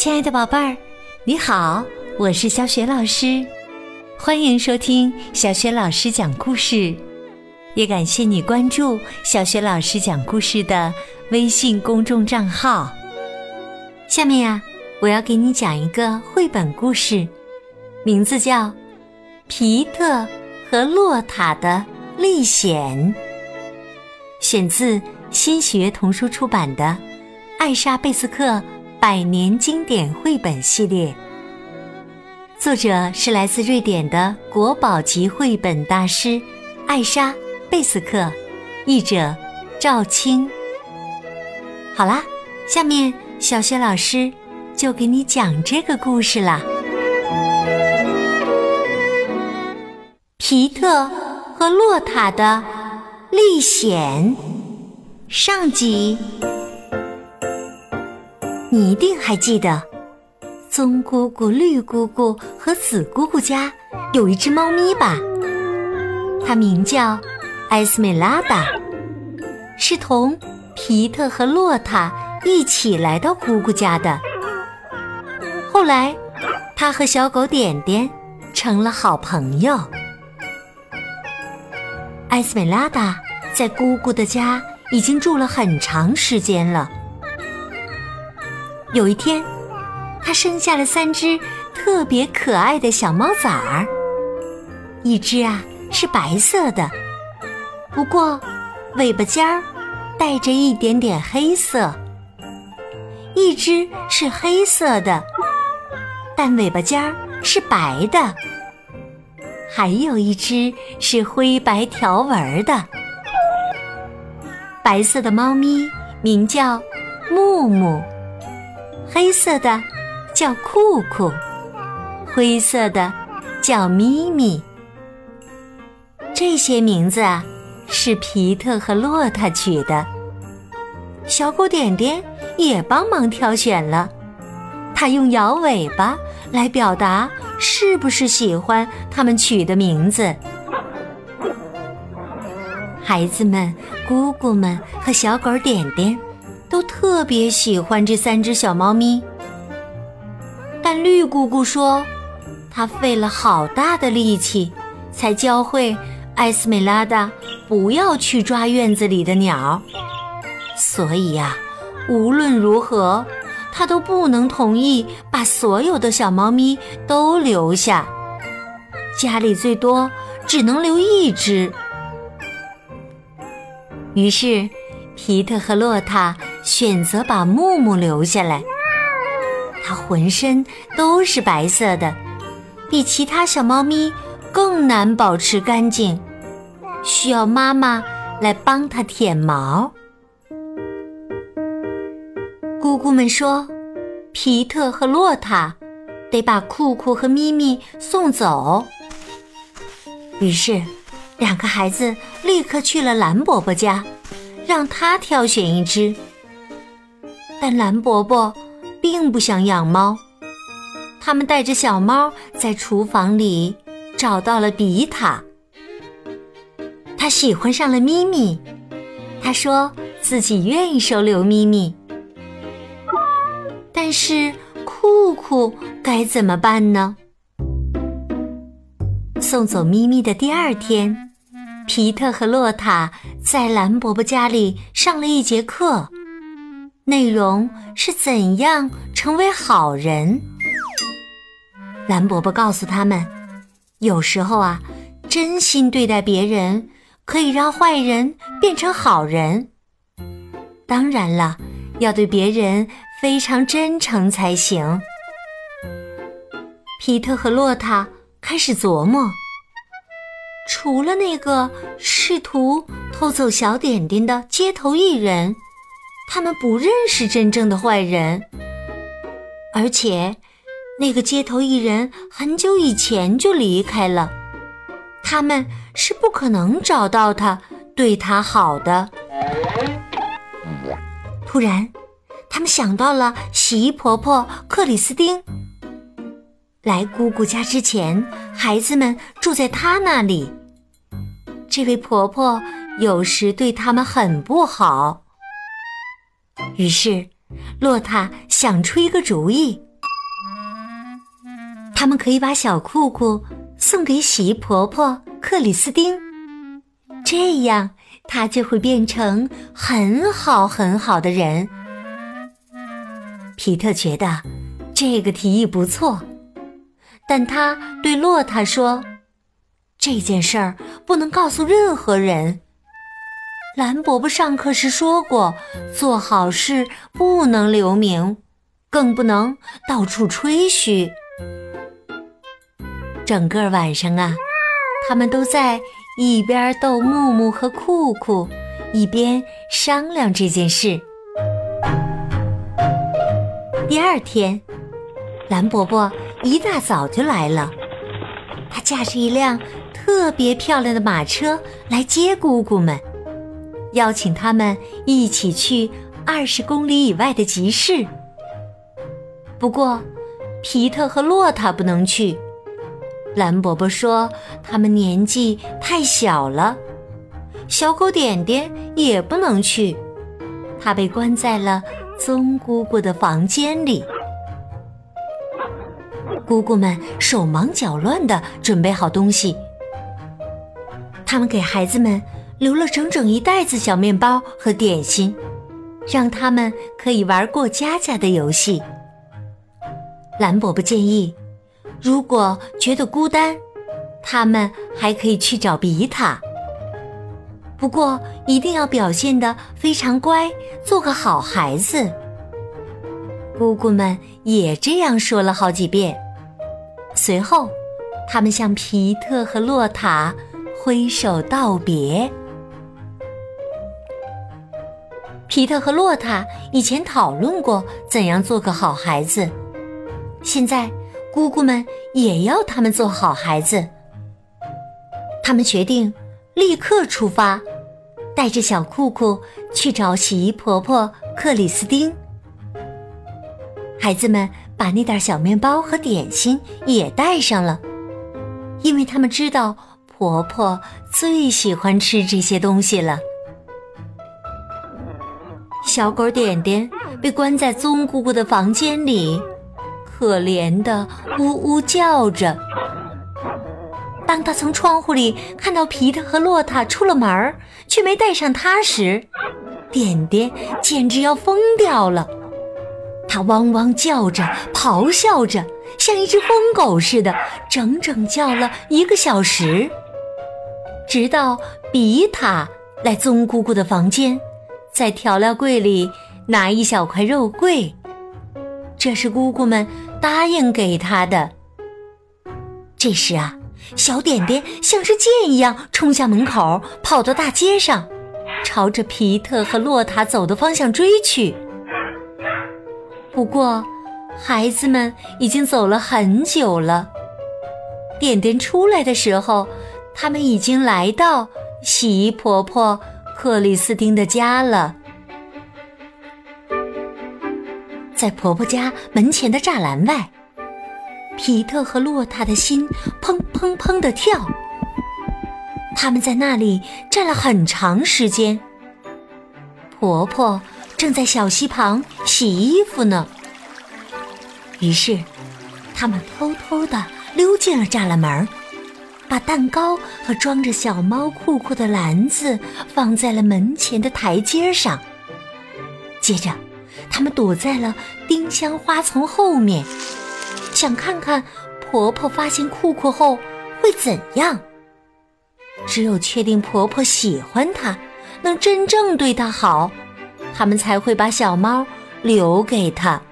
亲爱的宝贝儿，你好，我是小雪老师，欢迎收听小雪老师讲故事，也感谢你关注小雪老师讲故事的微信公众账号。下面呀，我要给你讲一个绘本故事，名字叫《皮特和洛塔的历险》，选自新学童书出版的《艾莎贝斯克百年经典绘本系列》。作者是来自瑞典的国宝级绘本大师艾莎贝斯克，译者赵青。好啦，下面小学老师就给你讲这个故事啦。皮特和洛塔的历险上集，你一定还记得，棕姑姑、绿姑姑和紫姑姑家有一只猫咪吧？它名叫埃斯美拉达，是同皮特和洛塔一起来到姑姑家的。后来，它和小狗点点成了好朋友。埃斯美拉达在姑姑的家已经住了很长时间了。有一天，它生下了三只特别可爱的小猫崽儿，一只啊是白色的，不过尾巴尖儿带着一点点黑色；一只是黑色的，但尾巴尖儿是白的。还有一只是灰白条纹的白色的猫咪，名叫木木；黑色的叫酷酷，灰色的叫咪咪。这些名字啊，是皮特和洛塔取的。小狗点点也帮忙挑选了，它用摇尾巴来表达。是不是喜欢他们取的名字？孩子们、姑姑们和小狗点点都特别喜欢这三只小猫咪。但绿姑姑说，她费了好大的力气，才教会艾斯美拉达不要去抓院子里的鸟，所以呀，无论如何。她都不能同意把所有的小猫咪都留下，家里最多只能留一只。于是，皮特和洛塔选择把木木留下来。它浑身都是白色的，比其他小猫咪更难保持干净，需要妈妈来帮它舔毛。姑姑们说：“皮特和洛塔得把酷酷和咪咪送走。”于是，两个孩子立刻去了蓝伯伯家，让他挑选一只。但蓝伯伯并不想养猫，他们带着小猫在厨房里找到了比塔。他喜欢上了咪咪，他说自己愿意收留咪咪。但是酷酷该怎么办呢？送走咪咪的第二天，皮特和洛塔在蓝伯伯家里上了一节课，内容是怎样成为好人。蓝伯伯告诉他们，有时候啊，真心对待别人可以让坏人变成好人。当然了，要对别人。非常真诚才行。皮特和洛塔开始琢磨：除了那个试图偷走小点点的街头艺人，他们不认识真正的坏人。而且，那个街头艺人很久以前就离开了，他们是不可能找到他，对他好的。突然。他们想到了洗衣婆婆克里斯汀。来姑姑家之前，孩子们住在她那里。这位婆婆有时对他们很不好。于是，洛塔想出一个主意，他们可以把小裤裤送给洗衣婆婆克里斯汀，这样她就会变成很好很好的人。皮特觉得这个提议不错，但他对洛塔说：“这件事儿不能告诉任何人。”蓝伯伯上课时说过，做好事不能留名，更不能到处吹嘘。整个晚上啊，他们都在一边逗木木和酷酷，一边商量这件事。第二天，蓝伯伯一大早就来了，他驾驶一辆特别漂亮的马车来接姑姑们。邀请他们一起去二十公里以外的集市。不过，皮特和洛塔不能去。蓝伯伯说他们年纪太小了。小狗点点也不能去，他被关在了棕姑姑的房间里。姑姑们手忙脚乱地准备好东西，他们给孩子们。留了整整一袋子小面包和点心，让他们可以玩过家家的游戏。蓝伯伯建议，如果觉得孤单，他们还可以去找比塔。不过一定要表现得非常乖，做个好孩子。姑姑们也这样说了好几遍。随后，他们向皮特和洛塔挥手道别。皮特和洛塔以前讨论过怎样做个好孩子，现在姑姑们也要他们做好孩子。他们决定立刻出发，带着小裤裤去找洗衣婆婆克里斯汀。孩子们把那袋小面包和点心也带上了，因为他们知道婆婆最喜欢吃这些东西了。小狗点点被关在棕姑姑的房间里，可怜的呜呜叫着。当他从窗户里看到皮特和洛塔出了门却没带上他时，点点简直要疯掉了。他汪汪叫着，咆哮着，像一只疯狗似的，整整叫了一个小时，直到比塔来棕姑姑的房间。在调料柜里拿一小块肉桂，这是姑姑们答应给他的。这时啊，小点点像是箭一样冲向门口，跑到大街上，朝着皮特和洛塔走的方向追去。不过，孩子们已经走了很久了。点点出来的时候，他们已经来到洗衣婆婆。克里斯汀的家了，在婆婆家门前的栅栏外，皮特和洛塔的心砰砰砰的跳。他们在那里站了很长时间。婆婆正在小溪旁洗衣服呢。于是，他们偷偷的溜进了栅栏门。把蛋糕和装着小猫裤裤的篮子放在了门前的台阶上。接着，他们躲在了丁香花丛后面，想看看婆婆发现裤裤后会怎样。只有确定婆婆喜欢她，能真正对她好，他们才会把小猫留给她。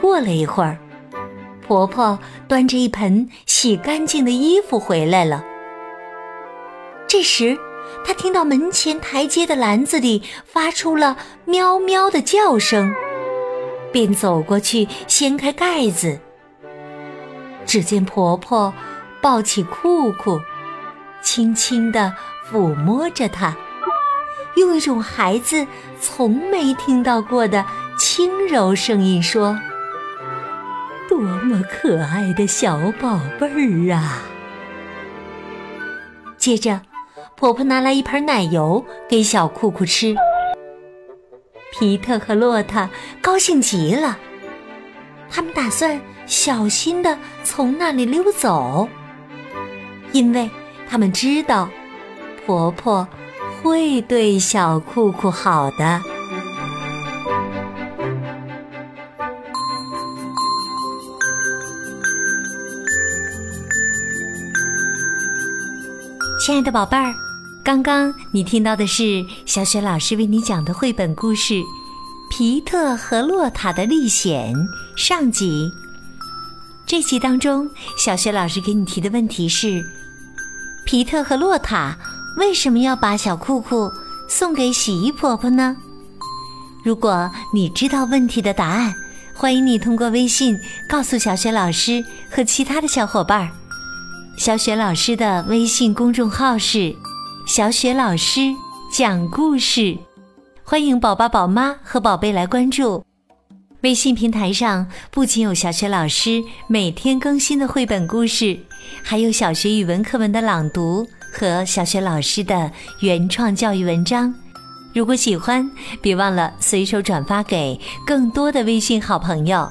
过了一会儿。婆婆端着一盆洗干净的衣服回来了。这时，她听到门前台阶的篮子里发出了喵喵的叫声，便走过去掀开盖子。只见婆婆抱起酷酷，轻轻地抚摸着它，用一种孩子从没听到过的轻柔声音说。多么可爱的小宝贝儿啊！接着，婆婆拿来一盆奶油给小酷酷吃。皮特和洛塔高兴极了，他们打算小心的从那里溜走，因为他们知道婆婆会对小酷酷好的。亲爱的宝贝儿，刚刚你听到的是小雪老师为你讲的绘本故事《皮特和洛塔的历险》上集。这集当中，小雪老师给你提的问题是：皮特和洛塔为什么要把小裤裤送给洗衣婆婆呢？如果你知道问题的答案，欢迎你通过微信告诉小雪老师和其他的小伙伴儿。小雪老师的微信公众号是“小雪老师讲故事”，欢迎宝宝、宝妈和宝贝来关注。微信平台上不仅有小雪老师每天更新的绘本故事，还有小学语文课文的朗读和小雪老师的原创教育文章。如果喜欢，别忘了随手转发给更多的微信好朋友。